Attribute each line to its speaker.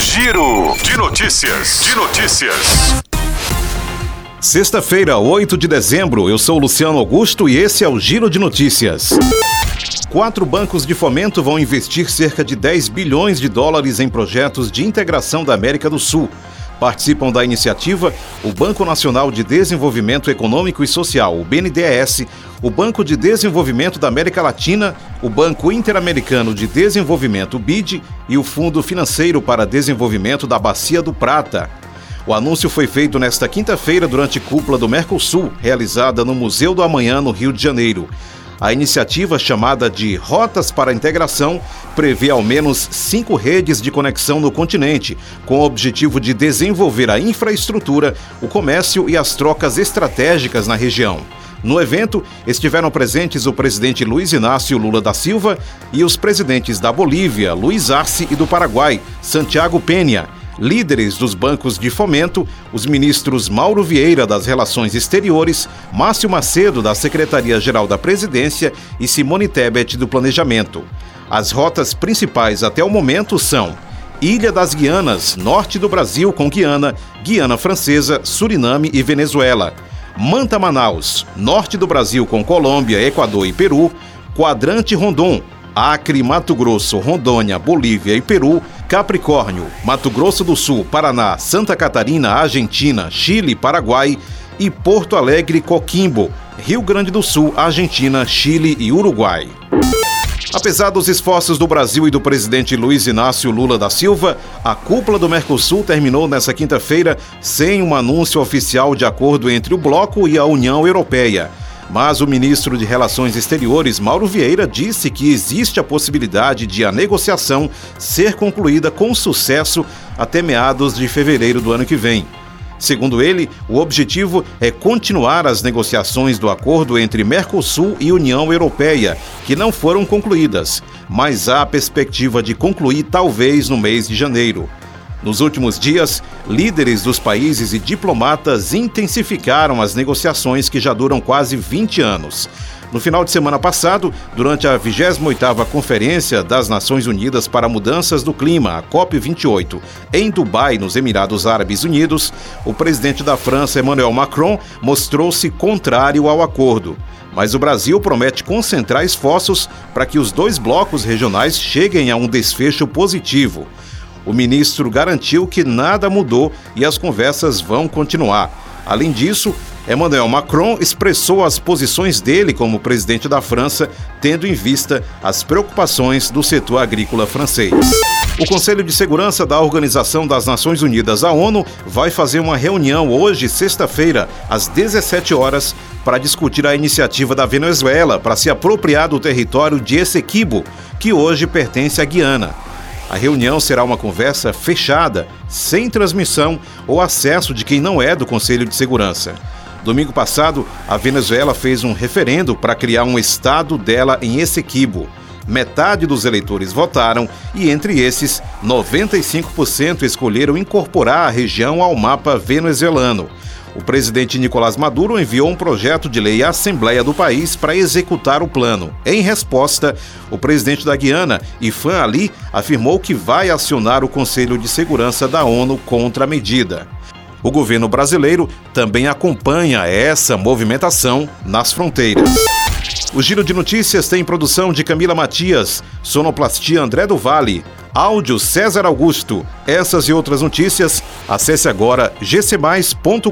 Speaker 1: Giro de notícias. De notícias.
Speaker 2: Sexta-feira, 8 de dezembro, eu sou Luciano Augusto e esse é o Giro de Notícias. Quatro bancos de fomento vão investir cerca de 10 bilhões de dólares em projetos de integração da América do Sul. Participam da iniciativa o Banco Nacional de Desenvolvimento Econômico e Social, o BNDES, o Banco de Desenvolvimento da América Latina, o Banco Interamericano de Desenvolvimento, BID, e o Fundo Financeiro para Desenvolvimento da Bacia do Prata. O anúncio foi feito nesta quinta-feira durante cúpula do Mercosul, realizada no Museu do Amanhã, no Rio de Janeiro. A iniciativa, chamada de Rotas para a Integração, prevê ao menos cinco redes de conexão no continente, com o objetivo de desenvolver a infraestrutura, o comércio e as trocas estratégicas na região. No evento, estiveram presentes o presidente Luiz Inácio Lula da Silva e os presidentes da Bolívia, Luiz Arce, e do Paraguai, Santiago Penha líderes dos bancos de fomento, os ministros Mauro Vieira das Relações Exteriores, Márcio Macedo da Secretaria-Geral da Presidência e Simone Tebet do Planejamento. As rotas principais até o momento são Ilha das Guianas, norte do Brasil com Guiana, Guiana Francesa, Suriname e Venezuela. Manta Manaus, norte do Brasil com Colômbia, Equador e Peru. Quadrante Rondon, Acre, Mato Grosso, Rondônia, Bolívia e Peru, Capricórnio, Mato Grosso do Sul, Paraná, Santa Catarina, Argentina, Chile, Paraguai e Porto Alegre, Coquimbo, Rio Grande do Sul, Argentina, Chile e Uruguai. Apesar dos esforços do Brasil e do presidente Luiz Inácio Lula da Silva, a cúpula do Mercosul terminou nesta quinta-feira sem um anúncio oficial de acordo entre o bloco e a União Europeia. Mas o ministro de Relações Exteriores, Mauro Vieira, disse que existe a possibilidade de a negociação ser concluída com sucesso até meados de fevereiro do ano que vem. Segundo ele, o objetivo é continuar as negociações do acordo entre Mercosul e União Europeia, que não foram concluídas, mas há a perspectiva de concluir talvez no mês de janeiro. Nos últimos dias, líderes dos países e diplomatas intensificaram as negociações que já duram quase 20 anos. No final de semana passado, durante a 28ª Conferência das Nações Unidas para Mudanças do Clima, a COP28, em Dubai, nos Emirados Árabes Unidos, o presidente da França, Emmanuel Macron, mostrou-se contrário ao acordo. Mas o Brasil promete concentrar esforços para que os dois blocos regionais cheguem a um desfecho positivo. O ministro garantiu que nada mudou e as conversas vão continuar. Além disso, Emmanuel Macron expressou as posições dele como presidente da França, tendo em vista as preocupações do setor agrícola francês. O Conselho de Segurança da Organização das Nações Unidas, a ONU, vai fazer uma reunião hoje, sexta-feira, às 17 horas, para discutir a iniciativa da Venezuela para se apropriar do território de Essequibo, que hoje pertence à Guiana. A reunião será uma conversa fechada, sem transmissão ou acesso de quem não é do Conselho de Segurança. Domingo passado, a Venezuela fez um referendo para criar um estado dela em Essequibo. Metade dos eleitores votaram e, entre esses, 95% escolheram incorporar a região ao mapa venezuelano. O presidente Nicolás Maduro enviou um projeto de lei à Assembleia do país para executar o plano. Em resposta, o presidente da Guiana, Ifan Ali, afirmou que vai acionar o Conselho de Segurança da ONU contra a medida. O governo brasileiro também acompanha essa movimentação nas fronteiras. O Giro de Notícias tem produção de Camila Matias, sonoplastia André do Vale, áudio César Augusto. Essas e outras notícias, acesse agora gcmais.com.br.